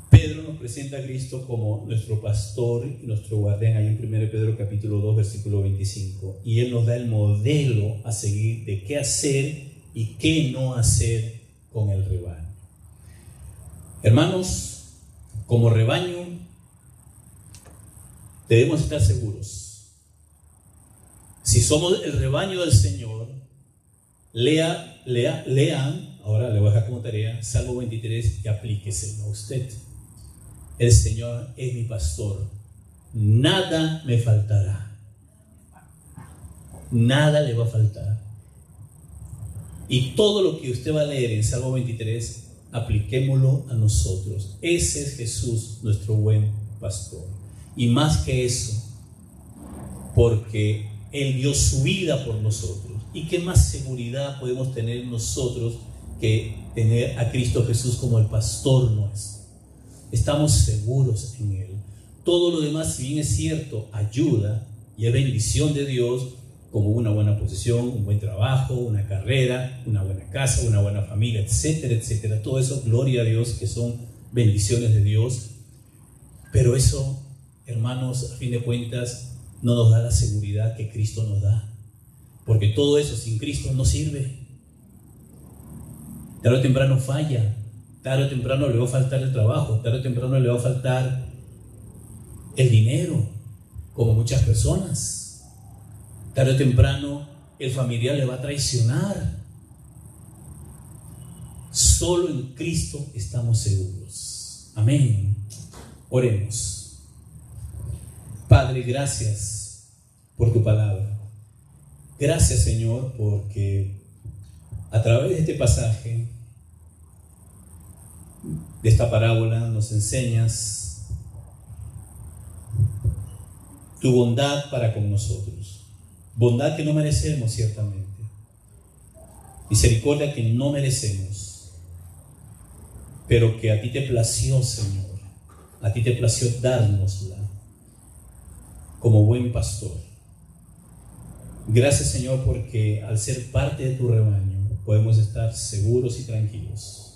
Pedro nos presenta a Cristo como nuestro pastor y nuestro guardián, ahí en 1 Pedro capítulo 2, versículo 25. Y Él nos da el modelo a seguir de qué hacer y qué no hacer con el rebaño. Hermanos, como rebaño debemos estar seguros. Si somos el rebaño del Señor, lea, lea, lean, ahora le voy a dejar como tarea, Salmo 23 y aplíquese a usted. El Señor es mi pastor. Nada me faltará. Nada le va a faltar. Y todo lo que usted va a leer en Salmo 23, apliquémoslo a nosotros. Ese es Jesús, nuestro buen pastor. Y más que eso, porque Él dio su vida por nosotros. ¿Y qué más seguridad podemos tener nosotros que tener a Cristo Jesús como el pastor nuestro? estamos seguros en Él. Todo lo demás, si bien es cierto, ayuda y es bendición de Dios, como una buena posición, un buen trabajo, una carrera, una buena casa, una buena familia, etcétera, etcétera. Todo eso, gloria a Dios, que son bendiciones de Dios. Pero eso, hermanos, a fin de cuentas, no nos da la seguridad que Cristo nos da. Porque todo eso sin Cristo no sirve. Tarde o temprano falla. Tarde o temprano le va a faltar el trabajo, tarde o temprano le va a faltar el dinero, como muchas personas. Tarde o temprano el familiar le va a traicionar. Solo en Cristo estamos seguros. Amén. Oremos. Padre, gracias por tu palabra. Gracias Señor porque a través de este pasaje de esta parábola nos enseñas tu bondad para con nosotros. Bondad que no merecemos ciertamente. Misericordia que no merecemos. Pero que a ti te plació, Señor. A ti te plació dárnosla como buen pastor. Gracias, Señor, porque al ser parte de tu rebaño podemos estar seguros y tranquilos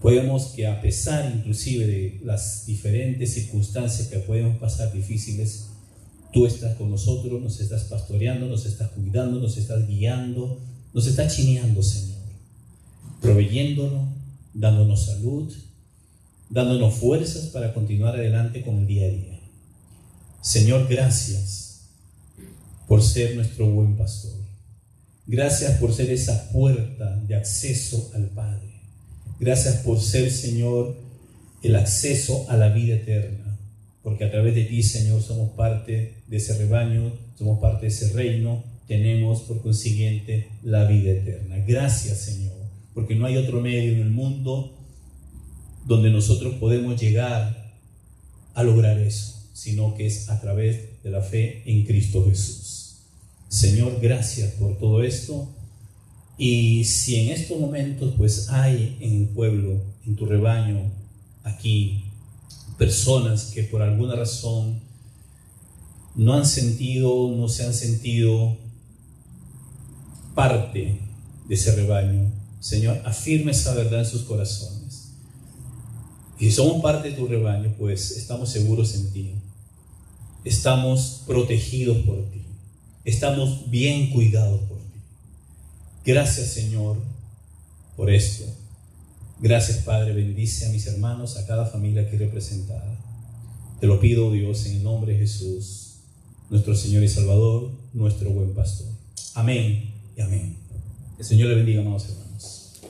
podemos que a pesar inclusive de las diferentes circunstancias que podemos pasar difíciles, tú estás con nosotros, nos estás pastoreando, nos estás cuidando, nos estás guiando, nos estás chineando, Señor, proveyéndonos, dándonos salud, dándonos fuerzas para continuar adelante con el día a día. Señor, gracias por ser nuestro buen pastor. Gracias por ser esa puerta de acceso al Padre. Gracias por ser, Señor, el acceso a la vida eterna, porque a través de ti, Señor, somos parte de ese rebaño, somos parte de ese reino, tenemos por consiguiente la vida eterna. Gracias, Señor, porque no hay otro medio en el mundo donde nosotros podemos llegar a lograr eso, sino que es a través de la fe en Cristo Jesús. Señor, gracias por todo esto. Y si en estos momentos pues hay en el pueblo, en tu rebaño, aquí, personas que por alguna razón no han sentido, no se han sentido parte de ese rebaño, Señor, afirme esa verdad en sus corazones. Y si somos parte de tu rebaño, pues estamos seguros en ti. Estamos protegidos por ti. Estamos bien cuidados por ti. Gracias Señor por esto. Gracias Padre, bendice a mis hermanos, a cada familia aquí representada. Te lo pido Dios en el nombre de Jesús, nuestro Señor y Salvador, nuestro buen pastor. Amén y amén. El Señor le bendiga, amados hermanos.